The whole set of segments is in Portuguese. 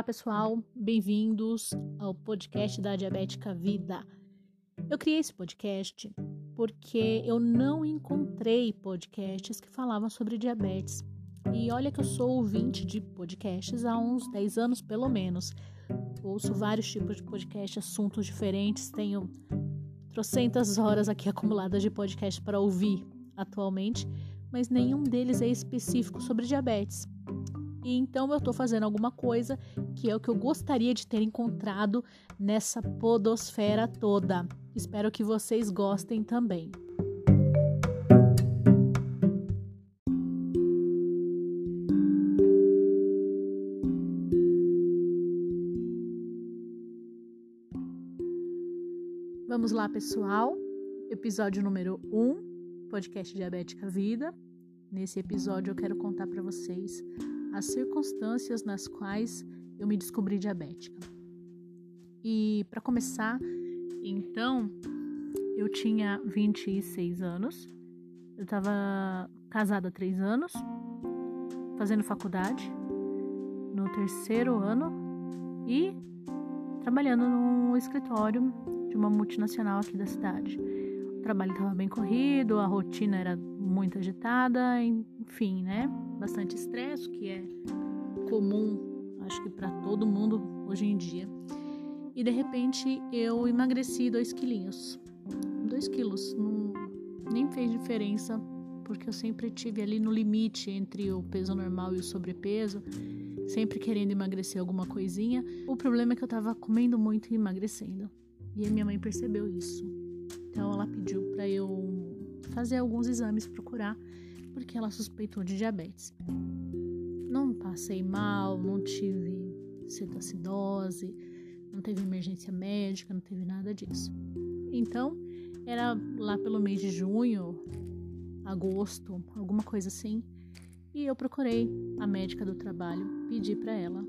Olá, pessoal, bem-vindos ao podcast da Diabética Vida. Eu criei esse podcast porque eu não encontrei podcasts que falavam sobre diabetes. E olha que eu sou ouvinte de podcasts há uns 10 anos, pelo menos. Ouço vários tipos de podcast, assuntos diferentes, tenho trocentas horas aqui acumuladas de podcast para ouvir atualmente, mas nenhum deles é específico sobre diabetes. E então eu estou fazendo alguma coisa que é o que eu gostaria de ter encontrado nessa podosfera toda. Espero que vocês gostem também. Vamos lá, pessoal. Episódio número 1, podcast Diabética Vida. Nesse episódio eu quero contar para vocês as circunstâncias nas quais eu me descobri diabética. E para começar, então, eu tinha 26 anos, eu estava casada há 3 anos, fazendo faculdade no terceiro ano e trabalhando num escritório de uma multinacional aqui da cidade. O trabalho estava bem corrido, a rotina era muito agitada, enfim, né? Bastante estresse, que é comum, acho que para todo mundo hoje em dia. E de repente eu emagreci dois quilinhos. Dois quilos, não, nem fez diferença, porque eu sempre tive ali no limite entre o peso normal e o sobrepeso, sempre querendo emagrecer alguma coisinha. O problema é que eu tava comendo muito e emagrecendo. E a minha mãe percebeu isso. Então ela pediu para eu fazer alguns exames, procurar, porque ela suspeitou de diabetes. Não passei mal, não tive cetoacidose, não teve emergência médica, não teve nada disso. Então, era lá pelo mês de junho, agosto, alguma coisa assim, e eu procurei a médica do trabalho, pedi para ela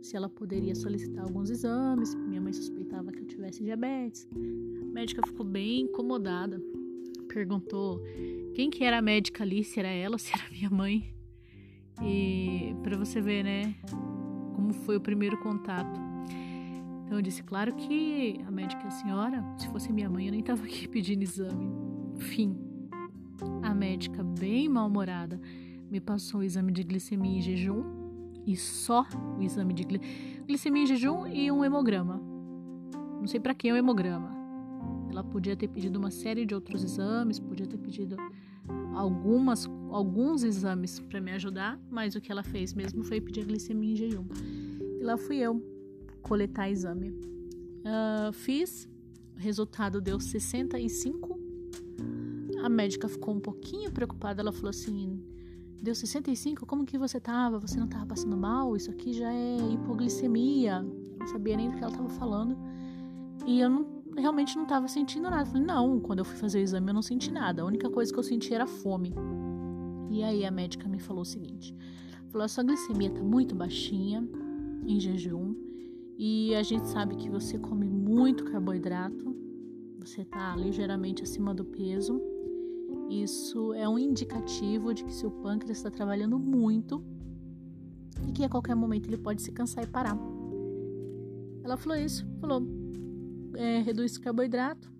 se ela poderia solicitar alguns exames. Minha mãe suspeitava que eu tivesse diabetes. A médica ficou bem incomodada. Perguntou quem que era a médica ali, se era ela, se era minha mãe. E para você ver, né, como foi o primeiro contato. Então eu disse, claro que a médica é a senhora, se fosse minha mãe eu nem tava aqui pedindo exame. Fim. A médica, bem mal-humorada, me passou o exame de glicemia em jejum e só o exame de glicemia em jejum e um hemograma. Não sei para quem é o hemograma. Ela podia ter pedido uma série de outros exames, podia ter pedido algumas, alguns exames para me ajudar, mas o que ela fez mesmo foi pedir a glicemia em jejum. E lá fui eu coletar exame. Uh, fiz, o resultado deu 65. A médica ficou um pouquinho preocupada, ela falou assim: Deu 65, como que você tava? Você não tava passando mal? Isso aqui já é hipoglicemia. Não sabia nem do que ela tava falando. E eu não, realmente não tava sentindo nada. Eu falei, não, quando eu fui fazer o exame eu não senti nada. A única coisa que eu senti era fome. E aí a médica me falou o seguinte: falou, a sua glicemia tá muito baixinha em jejum. E a gente sabe que você come muito carboidrato. Você tá ligeiramente acima do peso isso é um indicativo de que seu pâncreas está trabalhando muito e que a qualquer momento ele pode se cansar e parar. Ela falou isso, falou, é, reduz carboidrato.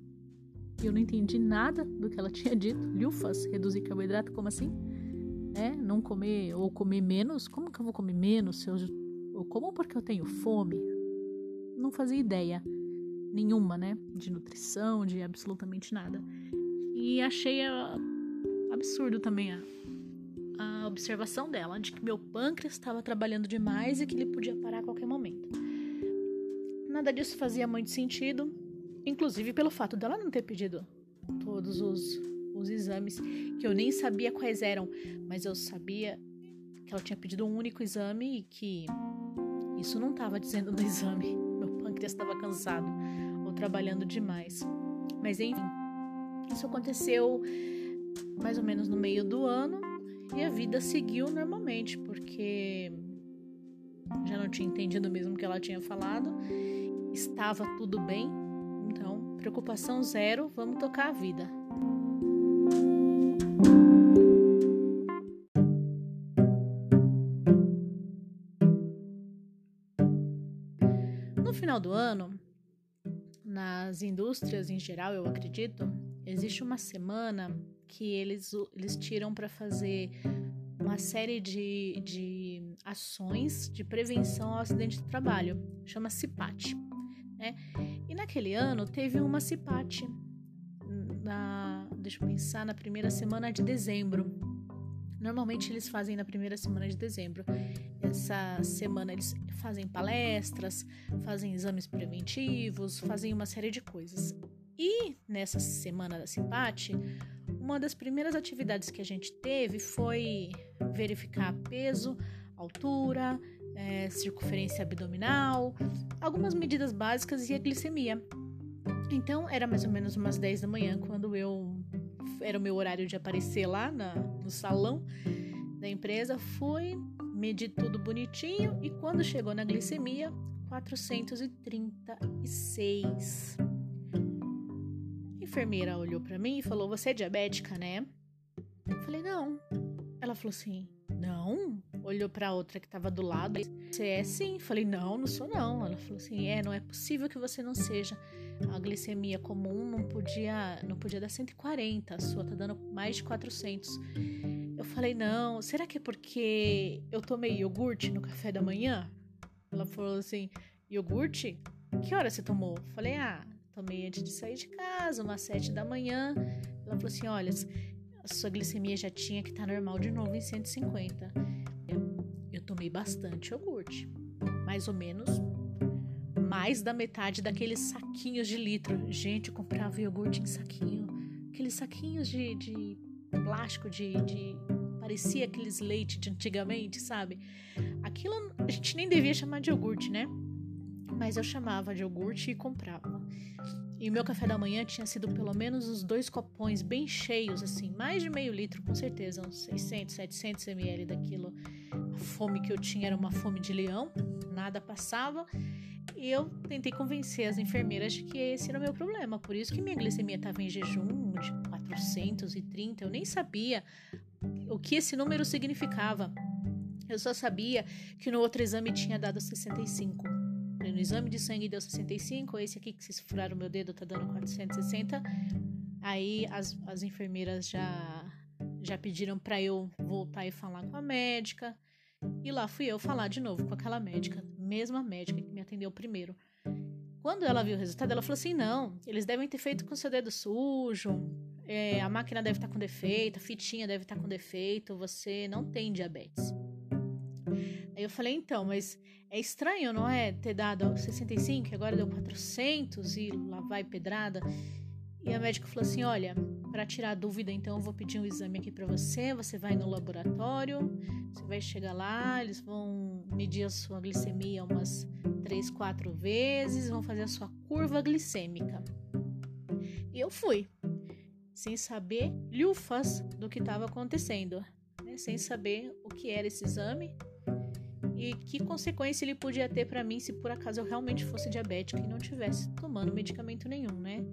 Eu não entendi nada do que ela tinha dito. Lufas, reduzir carboidrato, como assim? É, não comer ou comer menos? Como que eu vou comer menos? Se eu, eu como porque eu tenho fome? Não fazia ideia nenhuma, né? De nutrição, de absolutamente nada. E achei absurdo também a, a observação dela de que meu pâncreas estava trabalhando demais e que ele podia parar a qualquer momento. Nada disso fazia muito sentido, inclusive pelo fato dela não ter pedido todos os, os exames, que eu nem sabia quais eram, mas eu sabia que ela tinha pedido um único exame e que isso não estava dizendo no exame. Meu pâncreas estava cansado ou trabalhando demais. Mas enfim, isso aconteceu mais ou menos no meio do ano e a vida seguiu normalmente, porque já não tinha entendido mesmo o que ela tinha falado, estava tudo bem, então preocupação zero, vamos tocar a vida. final do ano, nas indústrias em geral, eu acredito, existe uma semana que eles, eles tiram para fazer uma série de, de ações de prevenção ao acidente de trabalho. Chama CIPAT. Né? E naquele ano teve uma CIPAT, na, deixa eu pensar, na primeira semana de dezembro. Normalmente eles fazem na primeira semana de dezembro. Essa semana eles fazem palestras, fazem exames preventivos, fazem uma série de coisas. E nessa semana da Simpate, uma das primeiras atividades que a gente teve foi verificar peso, altura, é, circunferência abdominal, algumas medidas básicas e a glicemia. Então era mais ou menos umas 10 da manhã quando eu era o meu horário de aparecer lá na, no salão da empresa, fui medi tudo bonitinho e quando chegou na glicemia, 436. A enfermeira olhou para mim e falou: "Você é diabética, né?" Eu falei: "Não". Ela falou assim: "Não?" Olhou para outra que estava do lado. "Você é sim?" Falei: "Não, não sou não". Ela falou assim: "É, não é possível que você não seja" a glicemia comum não podia, não podia dar 140, a sua tá dando mais de 400. Eu falei, não, será que é porque eu tomei iogurte no café da manhã? Ela falou assim, iogurte? Que hora você tomou? Eu falei, ah, tomei antes de sair de casa, umas 7 da manhã. Ela falou assim, olha, a sua glicemia já tinha que estar tá normal de novo em 150. Tomei bastante iogurte, mais ou menos mais da metade daqueles saquinhos de litro. Gente, eu comprava iogurte em saquinho. Aqueles saquinhos de, de plástico, de, de. Parecia aqueles leite de antigamente, sabe? Aquilo a gente nem devia chamar de iogurte, né? Mas eu chamava de iogurte e comprava. E o meu café da manhã tinha sido pelo menos os dois copões bem cheios, assim, mais de meio litro, com certeza, uns 600, 700 ml daquilo. A fome que eu tinha era uma fome de leão, nada passava. E eu tentei convencer as enfermeiras de que esse era o meu problema. Por isso que minha glicemia estava em jejum de 430. Eu nem sabia o que esse número significava. Eu só sabia que no outro exame tinha dado 65. No exame de sangue deu 65. Esse aqui que vocês furaram meu dedo tá dando 460. Aí as, as enfermeiras já, já pediram para eu voltar e falar com a médica. E lá fui eu falar de novo com aquela médica, mesma médica que me atendeu primeiro. Quando ela viu o resultado, ela falou assim: não, eles devem ter feito com seu dedo sujo, é, a máquina deve estar com defeito, a fitinha deve estar com defeito, você não tem diabetes. Aí eu falei: então, mas é estranho, não é? Ter dado 65 e agora deu 400 e lá vai pedrada. E a médica falou assim: Olha, para tirar a dúvida, então eu vou pedir um exame aqui para você. Você vai no laboratório, vai chegar lá, eles vão medir a sua glicemia umas três, quatro vezes, vão fazer a sua curva glicêmica. E eu fui, sem saber lufas do que estava acontecendo, né? sem saber o que era esse exame e que consequência ele podia ter para mim se por acaso eu realmente fosse diabética e não tivesse tomando medicamento nenhum, né?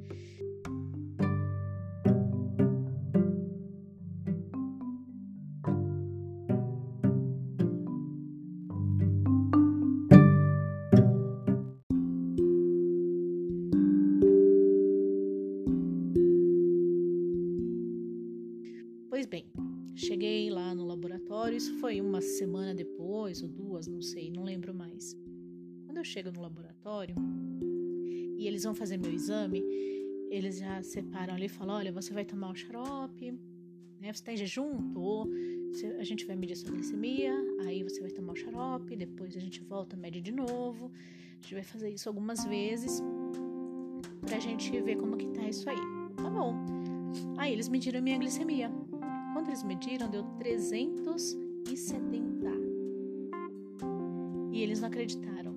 Duas, não sei, não lembro mais. Quando eu chego no laboratório e eles vão fazer meu exame, eles já separam ali e falam: olha, você vai tomar o xarope, né? Você está em jejum? Tô. A gente vai medir sua glicemia, aí você vai tomar o xarope, depois a gente volta, mede de novo. A gente vai fazer isso algumas vezes pra gente ver como que tá isso aí. Tá bom. Aí eles mediram minha glicemia. Quando eles mediram, deu 300 e 70. Eles não acreditaram.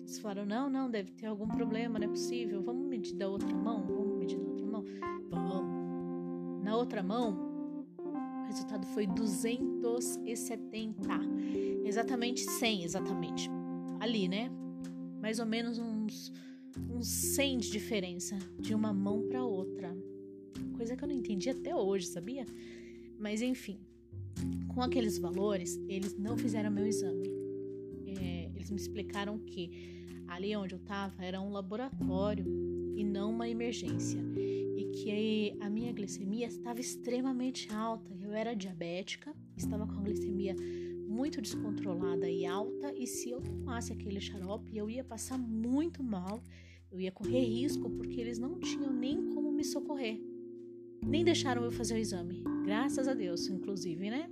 Eles falaram: não, não, deve ter algum problema, não é possível. Vamos medir da outra mão? Vamos medir da outra mão? Vamos. Na outra mão, o resultado foi 270. Exatamente 100, exatamente. Ali, né? Mais ou menos uns, uns 100 de diferença de uma mão para outra. Coisa que eu não entendi até hoje, sabia? Mas enfim, com aqueles valores, eles não fizeram meu exame. Me explicaram que ali onde eu estava era um laboratório e não uma emergência. E que a minha glicemia estava extremamente alta. Eu era diabética, estava com a glicemia muito descontrolada e alta, e se eu tomasse aquele xarope, eu ia passar muito mal, eu ia correr risco, porque eles não tinham nem como me socorrer. Nem deixaram eu fazer o exame, graças a Deus, inclusive, né?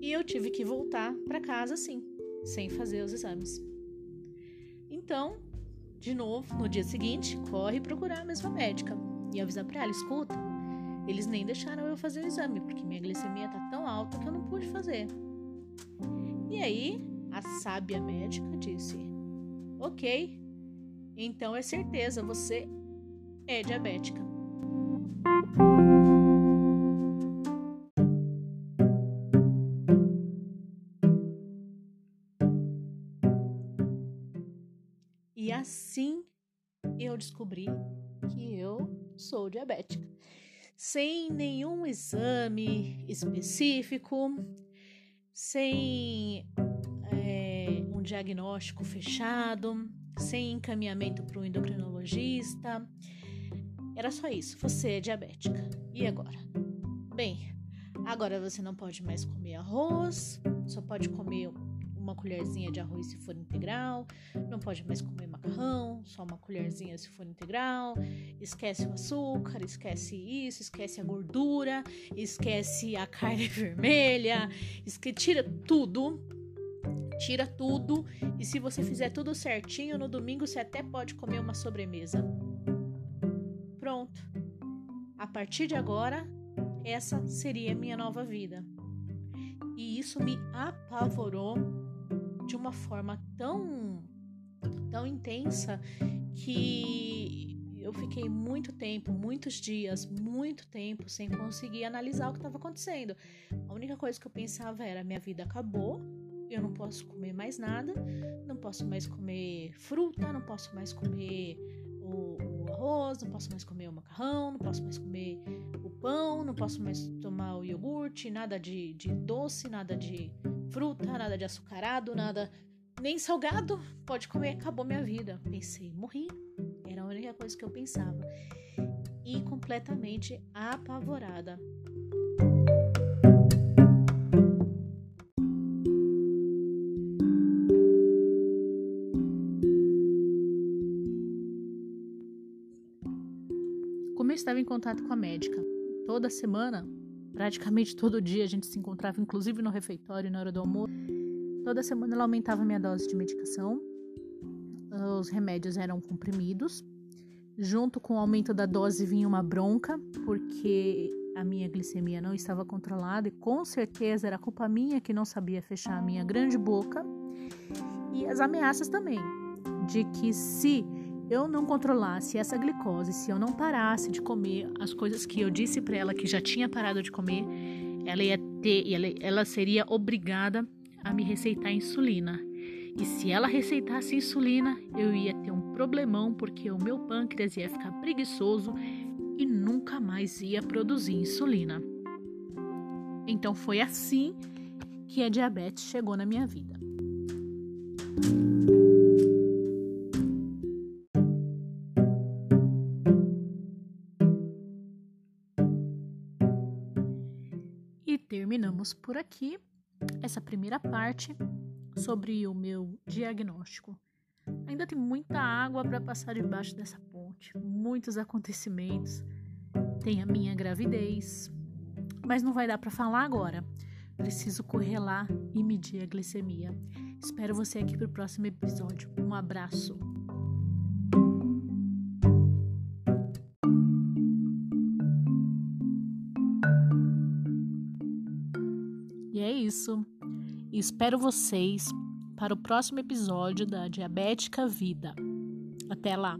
E eu tive que voltar para casa assim, sem fazer os exames. Então, de novo, no dia seguinte, corre procurar a mesma médica e avisar para ela: escuta, eles nem deixaram eu fazer o exame, porque minha glicemia tá tão alta que eu não pude fazer. E aí, a sábia médica disse: Ok, então é certeza, você é diabética. E assim eu descobri que eu sou diabética sem nenhum exame específico, sem é, um diagnóstico fechado, sem encaminhamento para o endocrinologista. Era só isso. Você é diabética. E agora? Bem, agora você não pode mais comer arroz, só pode comer uma colherzinha de arroz se for integral, não pode mais comer macarrão, só uma colherzinha se for integral, esquece o açúcar, esquece isso, esquece a gordura, esquece a carne vermelha, esque tira tudo, tira tudo e se você fizer tudo certinho no domingo você até pode comer uma sobremesa. Pronto. A partir de agora, essa seria a minha nova vida. E isso me apavorou de uma forma tão tão intensa que eu fiquei muito tempo, muitos dias, muito tempo sem conseguir analisar o que estava acontecendo. A única coisa que eu pensava era: minha vida acabou, eu não posso comer mais nada, não posso mais comer fruta, não posso mais comer o, o arroz, não posso mais comer o macarrão, não posso mais comer o pão, não posso mais tomar o iogurte, nada de, de doce, nada de fruta, nada de açucarado, nada nem salgado. Pode comer, acabou minha vida. Pensei, morri. Era a única coisa que eu pensava. E completamente apavorada. Como eu estava em contato com a médica toda semana, praticamente todo dia a gente se encontrava, inclusive no refeitório, na hora do almoço. Toda semana ela aumentava minha dose de medicação. Os remédios eram comprimidos. Junto com o aumento da dose vinha uma bronca, porque a minha glicemia não estava controlada e com certeza era culpa minha que não sabia fechar a minha grande boca. E as ameaças também, de que se eu não controlasse essa glicose, se eu não parasse de comer as coisas que eu disse para ela que já tinha parado de comer, ela ia ter, ela, ela seria obrigada a me receitar insulina. E se ela receitasse insulina, eu ia ter um problemão porque o meu pâncreas ia ficar preguiçoso e nunca mais ia produzir insulina. Então foi assim que a diabetes chegou na minha vida. Por aqui essa primeira parte sobre o meu diagnóstico. Ainda tem muita água para passar debaixo dessa ponte, muitos acontecimentos. Tem a minha gravidez, mas não vai dar para falar agora. Preciso correr lá e medir a glicemia. Espero você aqui para o próximo episódio. Um abraço. Isso. E espero vocês para o próximo episódio da Diabética Vida. Até lá!